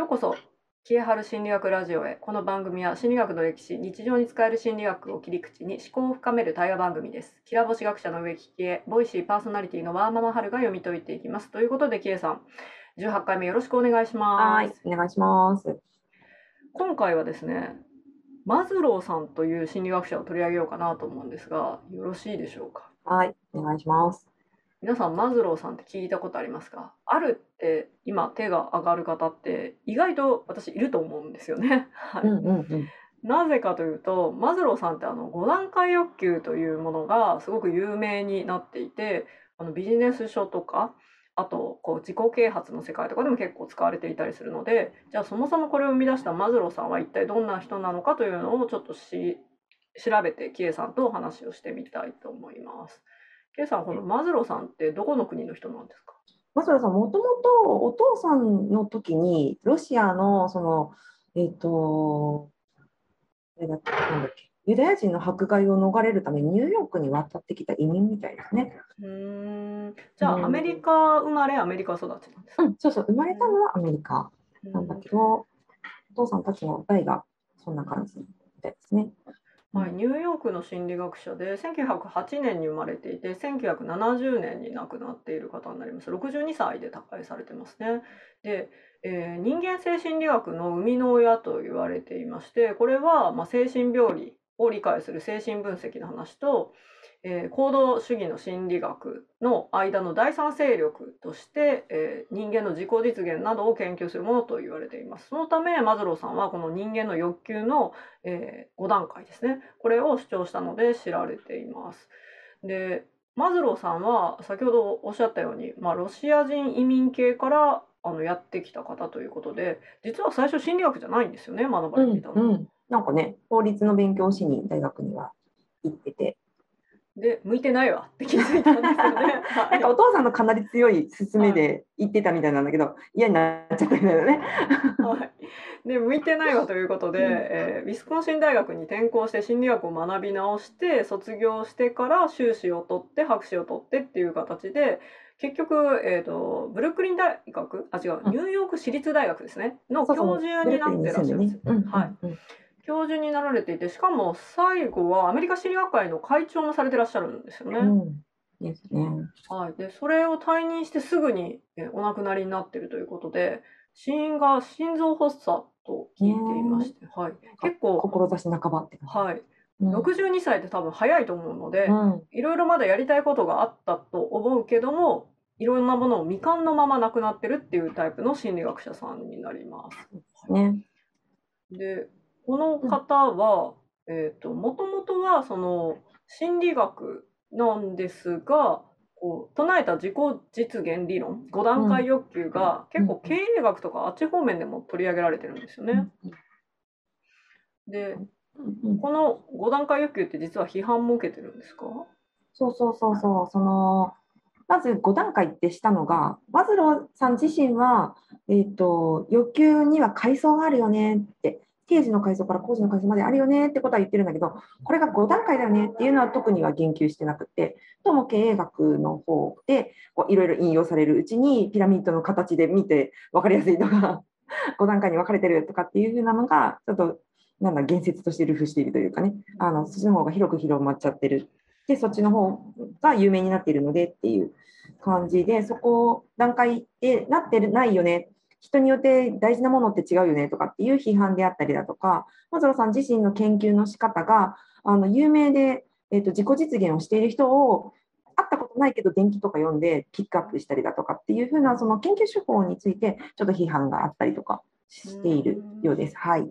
ようこそキエハル心理学ラジオへ。この番組は心理学の歴史日常に使える心理学を切り口に思考を深める対話番組です。キラボシ学者の植木キエボイシーパーソナリティのワーママハルが読み解いていきます。ということでキエさん。18回目よろしくお願いします。お願いします。今回はですねマズローさんという心理学者を取り上げようかなと思うんですがよろしいでしょうか？はいお願いします皆さんマズローさんって聞いたことありますか？あるって今手が上がる方って意外と私いると思うんですよね。はいうんうんうんなぜかというとマズローさんってあの5段階欲求というものがすごく有名になっていてあのビジネス書とかあとこう自己啓発の世界とかでも結構使われていたりするのでじゃあそもそもこれを生み出したマズローさんは一体どんな人なのかというのをちょっとし調べてキエさんとお話をしてみたいと思います。ケイさん、このマズローさんってどこの国の人なんですか？マズローさん、もともとお父さんの時に、ロシアの、その、えっ、と、あれだっけ、なんだっけ、ユダヤ人の迫害を逃れるためにニューヨークに渡ってきた移民みたいですね。うーん。じゃあ、アメリカ生まれ、アメリカ育ちなんですかうん、そうそう、生まれたのはアメリカなんだけど、お父さんたちの代がそんな感じみたいですね。はい、ニューヨークの心理学者で1908年に生まれていて1970年に亡くなっている方になります。62歳で他界されてますね。で、えー人間性心理学の生みの親と言われていましてこれは、まあ、精神病理を理解する精神分析の話と、えー行動主義の心理学の間の第三勢力として、えー人間の自己実現などを研究するものと言われていますそのためマズローさんはこの人間の欲求のえ5段階ですねこれを主張したので知られています。でマズローさんは先ほどおっしゃったように、まあ、ロシア人移民系からあのやってきた方ということで実は最初心理学じゃないんですよね学ばれていたの。うん、なんかね、法律の勉強をしに大学には行ってて、で向いてないわって気づいたんですよね。は ないんかお父さんのかなり強い勧めで行ってたみたいなんだけど、嫌になっちゃったみたいなね。はい、で向いてないわということで、うん。えーウィスコンシン大学に転校して心理学を学び直して卒業してから修士を取って博士を取ってっていう形で結局、えー、とブルックリン大学？あ違う。うんニューヨーク市立大学ですね。の教授になってらっしゃるんです。うんはいうん教授になられていてしかも最後はアメリカ心理学会の会長もされてらっしゃるんですよね。うんですね。はい、でそれを退任してすぐにえーお亡くなりになっているということで死因が心臓発作と聞いていまして、はい、結構、志半ばって。はい、うん62歳って多分早いと思うので、うんいろいろまだやりたいことがあったと思うけどもいろんなものを未完のまま亡くなってるっていうタイプの心理学者さんになります。ね。でこの方は、えー、ともともとはその心理学なんですがこう唱えた自己実現理論5段階欲求が結構経営学とかあっち方面でも取り上げられてるんですよね。でうんうんこの5段階欲求って実は批判も受けてるんですか？そうそうそうそう、その、まず5段階ってしたのが、マズローさん自身は、えっ、と、欲求には階層があるよねって、定時の階層から工事の階層まであるよねってことは言ってるんだけど、これが5段階だよねっていうのは特には言及してなくて、どうも経営学の方で、いろいろ引用されるうちに、ピラミッドの形で見て分かりやすいとか、5段階に分かれてるとかっていうふうなのが、ちょっと、なんだ、言説として流布しているというかね、あの、そっちの方が広く広まっちゃってる。で、そっちの方が有名になっているのでっていう感じで、そこ、段階でなってないよね、人によって大事なものって違うよねとかっていう批判であったりだとか、マズローさん自身の研究の仕方が、あの有名で、えー、と自己実現をしている人を、会ったことないけど電気とか読んでピックアップしたりだとかっていうふうなその研究手法についてちょっと批判があったりとかしているようです。はい。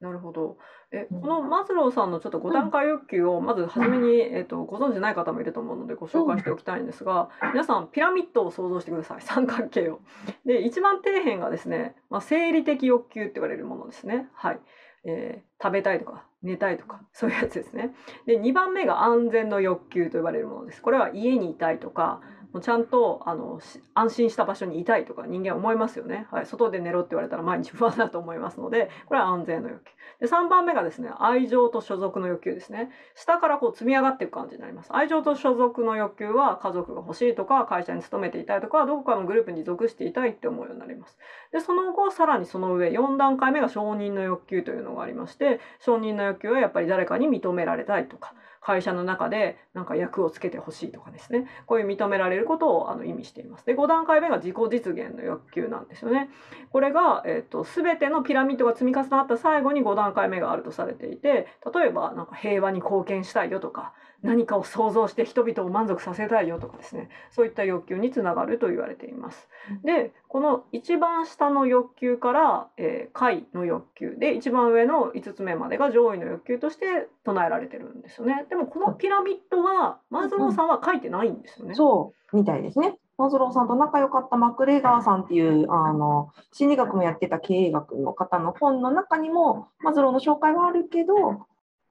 なるほど。え、うんこのマズローさんのちょっと5段階欲求をまず初めに、えっとご存知ない方もいると思うのでご紹介しておきたいんですが、皆さんピラミッドを想像してください。三角形を。で、一番底辺がですね、まあ、生理的欲求って言われるものですね。はい。えー食べたいとか寝たいとかそういうやつですね。で、2番目が安全の欲求と呼ばれるものです。これは家にいたいとか、もうちゃんとあの安心した場所にいたいとか人間思いますよね、はい、外で寝ろって言われたら毎日不安だと思いますのでこれは安全の欲求。で3番目がですね愛情と所属の欲求ですね。下からこう積み上がっていく感じになります。愛情と所属の欲求は家族が欲しいとか会社に勤めていたいとかどこかのグループに属していたいって思うようになります。でその後さらにその上4段階目が承認の欲求というのがありまして承認の欲求はやっぱり誰かに認められたいとか会社の中でなんか役をつけてほしいとかですね。こういう認められることをあの意味しています。で5段階目が自己実現の欲求なんですよね。これが、えーと、全てのピラミッドが積み重なった最後に5段階目があるとされていて例えばなんか平和に貢献したいよとか何かを想像して人々を満足させたいよとかですねそういった欲求につながると言われています。でこの一番下の欲求から、えー、下位の欲求で一番上の5つ目までが上位の欲求として唱えられてるんですよね。でもこのピラミッドはマズローさんは書いてないんですよね。そうみたいですね。マズローさんと仲良かったマクレガーさんっていうあの心理学もやってた経営学の方の本の中にもマズローの紹介はあるけど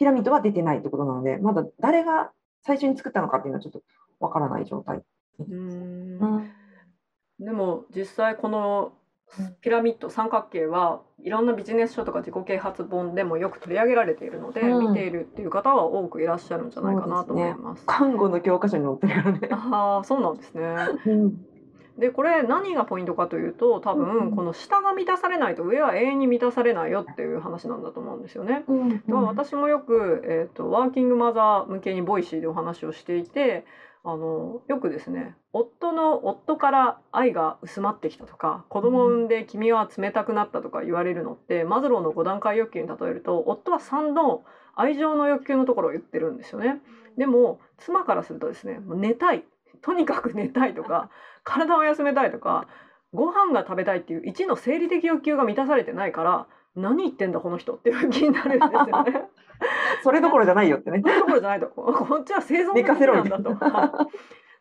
ピラミッドは出てないってことなので、まだ誰が最初に作ったのかっていうのはちょっとわからない状態。うんでも実際このピラミッド三角形はいろんなビジネス書とか自己啓発本でもよく取り上げられているので、うん、見ているっていう方は多くいらっしゃるんじゃないかなと思います。すね、看護の教科書に載ってるからね。ああそうなんですね。うんでこれ何がポイントかというと多分この下が満たされないと上は永遠に満たされないよっていう話なんだと思うんですよね。うん、うん、私もよく、えーと、ワーキングマザー向けに Voicy でお話をしていてあのよくですね夫の夫から愛が薄まってきたとか子供を産んで君は冷たくなったとか言われるのってマズローの5段階欲求に例えると夫は3の愛情の欲求のところを言ってるんですよね。でも妻からするとですねもう寝たいとにかく寝たいとか 体を休めたいとかご飯が食べたいっていう1の生理的欲求が満たされてないから何言ってんだこの人っていう気になるんですよね。それどころじゃないよってね。それどころじゃないと。こっちは生存的なんだと。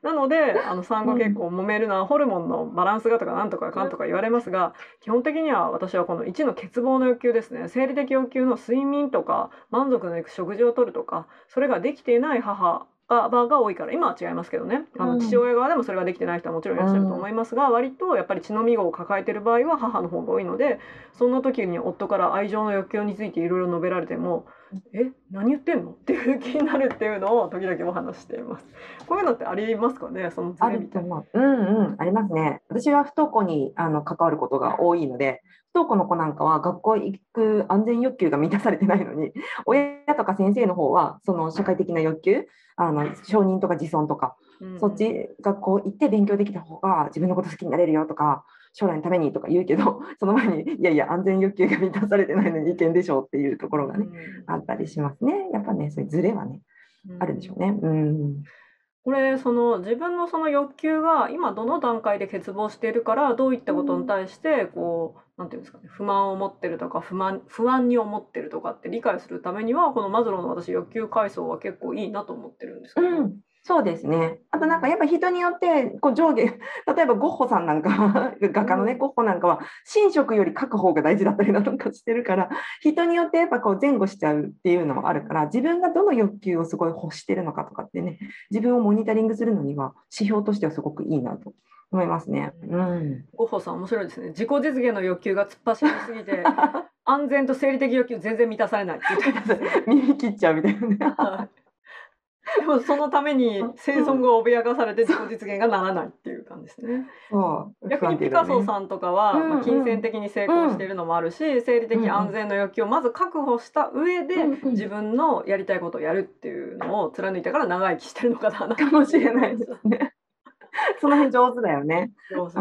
なのであの産後結構揉めるのはホルモンのバランスがとかなんとかかんとか言われますが基本的には私はこの1の欠乏の欲求ですね生理的欲求の睡眠とか満足のいく食事をとるとかそれができていない母側が多いから。今は違いますけどね。あの父親側でもそれができてない人はもちろんいらっしゃると思いますが、割とやっぱり血のみ子を抱えてる場合は母の方が多いのでそんな時に夫から愛情の欲求についていろいろ述べられてもえ何言ってんの？っていう気になるっていうのを時々お話しています。こういうのってありますかね？そのズレみたいな。うんうんありますね。私は不登校にあの関わることが多いので不登校の子なんかは学校行く安全欲求が満たされてないのに親とか先生の方はその社会的な欲求あの承認とか自尊とか、うん、そっち学校行って勉強できた方が自分のこと好きになれるよとか将来のためにとか言うけど その前にいやいや安全欲求が満たされてないのに意見でしょうっていうところがね、うん、あったりしますね。やっぱねそういうズレはね、うん、あるでしょうね。うん。これその自分のその欲求が今どの段階で欠乏しているからどういったことに対してこう何て言うんですかね不満を持ってるとか不満不安に思ってるとかって理解するためにはこのマズローの私欲求階層は結構いいなと思ってるんですけど、うん、そうですね。あとなんかやっぱ人によってこう上下、例えばゴッホさんなんか画家のね、ゴッホなんかは寝食より書く方が大事だったりなんかしてるから、人によってやっぱこう前後しちゃうっていうのもあるから、自分がどの欲求をすごい欲してるのかとかってね、自分をモニタリングするのには指標としてはすごくいいなと思いますね。うん。ゴッホさん面白いですね。自己実現の欲求が突っ走りすぎて、安全と生理的欲求全然満たされないって言ってます耳 切っちゃうみたいなね。でもそのために生存が脅かされて自己実現がならないっていう感じですね。逆にピカソさんとかは、まあ、金銭的に成功しているのもあるし、生理的安全の欲求をまず確保した上で、自分のやりたいことをやるっていうのを貫いたから長生きしてるのかなかもしれないですね。その辺上手だよね。上手。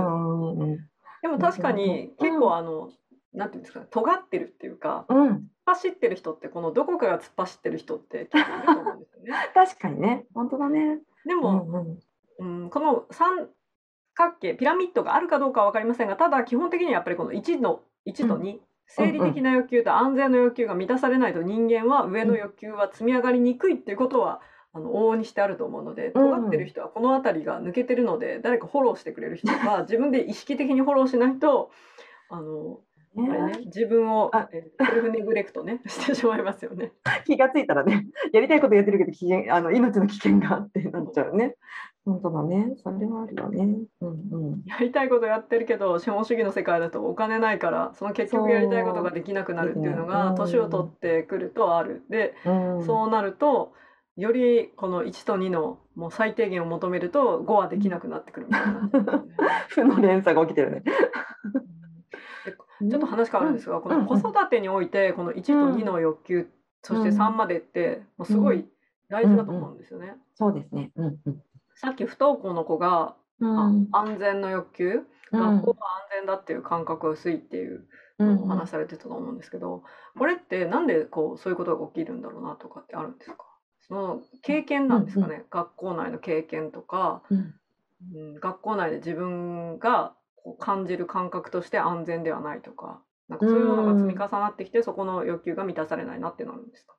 でも確かに結構あの、なんていうんですか尖ってるっていうか、うん、走ってる人ってこのどこかが突っ走ってる人って結構いると思うんですよね。確かにね本当だね。でも、うん、うん、この三角形ピラミッドがあるかどうかは分かりませんがただ基本的にはやっぱりこの1の1と2、うん、生理的な欲求と安全の欲求が満たされないと人間は上の欲求は積み上がりにくいっていうことは、あの往々にしてあると思うので尖ってる人はこの辺りが抜けてるので、誰かフォローしてくれる人が自分で意識的にフォローしないとあのあれね、自分をセルフネグレクトね してしまいますよね。気がついたらね、やりたいことやってるけど危険あの命の危険があってなっちゃうね。本当だね。それはあるよね。うんうん。やりたいことやってるけど資本主義の世界だとお金ないからその結局やりたいことができなくなるっていうのが年を取ってくるとある。でうん、そうなるとよりこの1と2のもう最低限を求めると5はできなくなってくるみたいな。負の連鎖が起きてるね。ちょっと話変わるんですが、この子育てにおいてこの1と2の欲求、そして3までってもうすごい大事だと思うんですよね。そうですね。うんうん。さっき不登校の子が、安全の欲求、学校は安全だっていう感覚が薄いっていううんお話されてたと思うんですけど、これってなんでこうそういうことが起きるんだろうなとかってあるんですか？その経験なんですかね、学校内の経験とか、うん。うん、学校内で自分がこう感じる感覚として安全ではないとかなんかそういうものが積み重なってきて、そこの欲求が満たされないなってなるんですか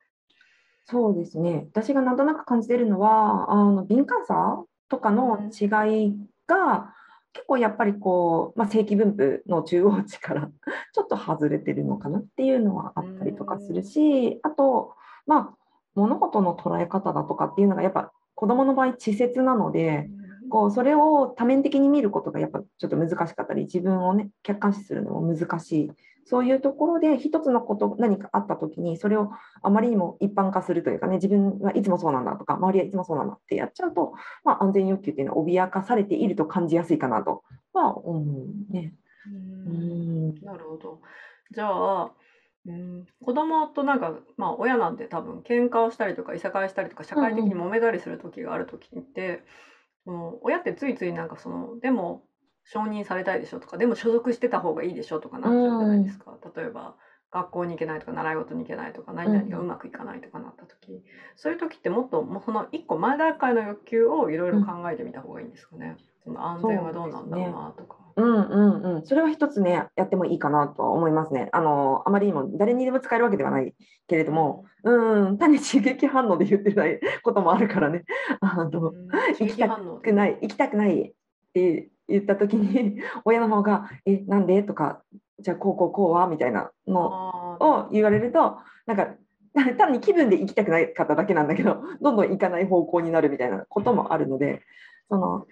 そうですね。私がなんとなく感じてるのは、あの敏感さとかの違いが、結構やっぱりこう、まあ、正規分布の中央値から ちょっと外れてるのかなっていうのはあったりとかするし、あと、まあ、物事の捉え方だとかっていうのがやっぱ子どもの場合稚拙なので、こうそれを多面的に見ることがやっぱちょっと難しかったり自分をね客観視するのも難しい。そういうところで一つのこと何かあった時にそれをあまりにも一般化するというかね自分はいつもそうなんだとか周りはいつもそうなんだってやっちゃうと、まあ、安全欲求っていうのは脅かされていると感じやすいかなとは思うね。ううん。んなるほど。じゃあ、うん、子供となんか、まあ、親なんて多分喧嘩をしたりとかいさかいしたりとか社会的に揉めたりする時がある時って、その親ってついついなんかそのでも承認されたいでしょとかでも所属してた方がいいでしょとかなっちゃうじゃないですか、例えば学校に行けないとか習い事に行けないとか何々がうまくいかないとかなった時、そういう時ってもっともうその一個前段階の欲求をいろいろ考えてみた方がいいんですかね、その安全はどうなんだろうなとか。うんうんうん、それは一つね、やってもいいかなとは思いますね。あの、あまりにも誰にでも使えるわけではないけれども、うん、単に刺激反応で言ってないこともあるからね。あの、うん刺激反応くない、行きたくないって言った時に、親の方が、え、なんで？とか、じゃあこうこうこうはみたいなのを言われると、なんか、単に気分で行きたくないかっただけなんだけど、どんどん行かない方向になるみたいなこともあるので、その、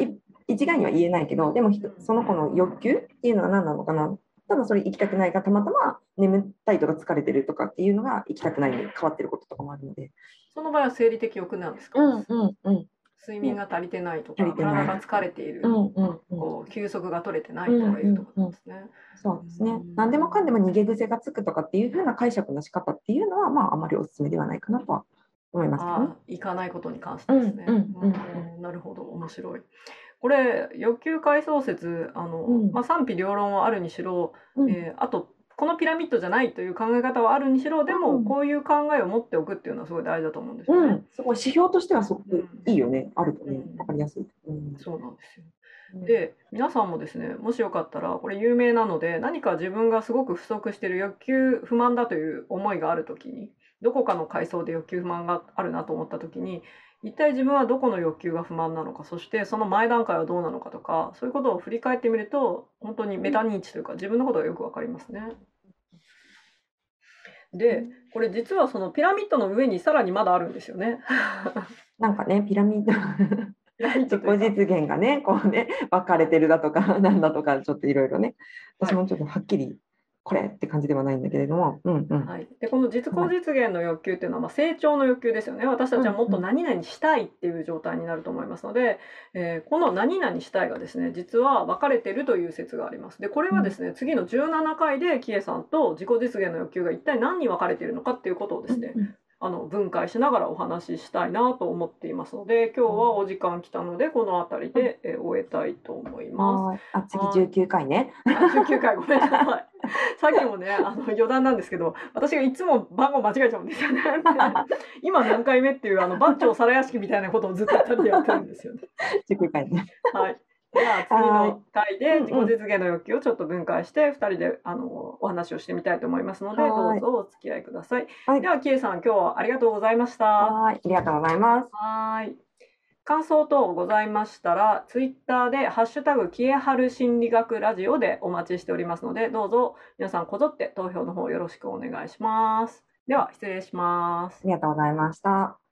い一概には言えないけど、でもその子の欲求っていうのは何なのかな？ただそれ行きたくないがたまたま眠ったりとか疲れてるとかっていうのが行きたくないに変わってることとかもあるので。その場合は生理的欲なんですか、うんうんうん睡眠が足りてないとか体が疲れている、うんうんうん。こう休息が取れてないとかいうところですね。そうですねうん。何でもかんでも逃げ癖がつくとかっていう風な解釈の仕方っていうのは、まああまりお勧めではないかなとは思いますね。行かないことに関してですね。うんうんうんうんなるほど面白い。これ欲求回想説あの、うんまあ、賛否両論はあるにしろ、うんえーあとこのピラミッドじゃないという考え方はあるにしろでもうんこういう考えを持っておくっていうのはすごい大事だと思うんですよね。うん、すごい指標としてはすごくいいよね、あるとねうん、わかりやすい。うんそうなんですよ。で皆さんもですねもしよかったらこれ有名なので何か自分がすごく不足している欲求不満だという思いがある時にどこかの階層で欲求不満があるなと思った時に一体自分はどこの欲求が不満なのかそしてその前段階はどうなのかとかそういうことを振り返ってみると本当にメタ認知というか自分のことがよくわかりますね。でこれ実はそのピラミッドの上にさらにまだあるんですよね。なんかね、ピラミッド、自己実現がね、こうね、分かれてるだとか、なんだとか、ちょっといろいろね、私もちょっとはっきり、これって感じではないんだけれども、うんうん。はい、でこの自己実現の欲求っていうのはまあ成長の欲求ですよね。私たちはもっと何々したいっていう状態になると思いますので、えーこの何々したいがですね実は分かれてるという説があります。でこれはですね、次の17回でキエさんと自己実現の欲求が一体何に分かれているのかっていうことをですね、うんあの分解しながらお話ししたいなと思っていますので今日はお時間来たのでこの辺りで、えー終えたいと思います。はいあ、次19回ね。あ19回ごめんなさい。さっきもね、あの余談なんですけど、私がいつも番号間違えちゃうんですよね。今何回目っていうあの番長皿屋敷みたいなことをずっとやってるんですよね。19回ね。はい。では次の回ではい自己実現の欲求をちょっと分解して二人であのお話をしてみたいと思いますので、はいどうぞお付き合いください。はいではキエさん今日はありがとうございました。はい、ありがとうございます。はい。感想等ございましたら、ツイッターでハッシュタグキエハル心理学ラジオでお待ちしておりますので、どうぞ皆さんこぞって投票の方よろしくお願いします。では失礼しますあ。りがとうございました。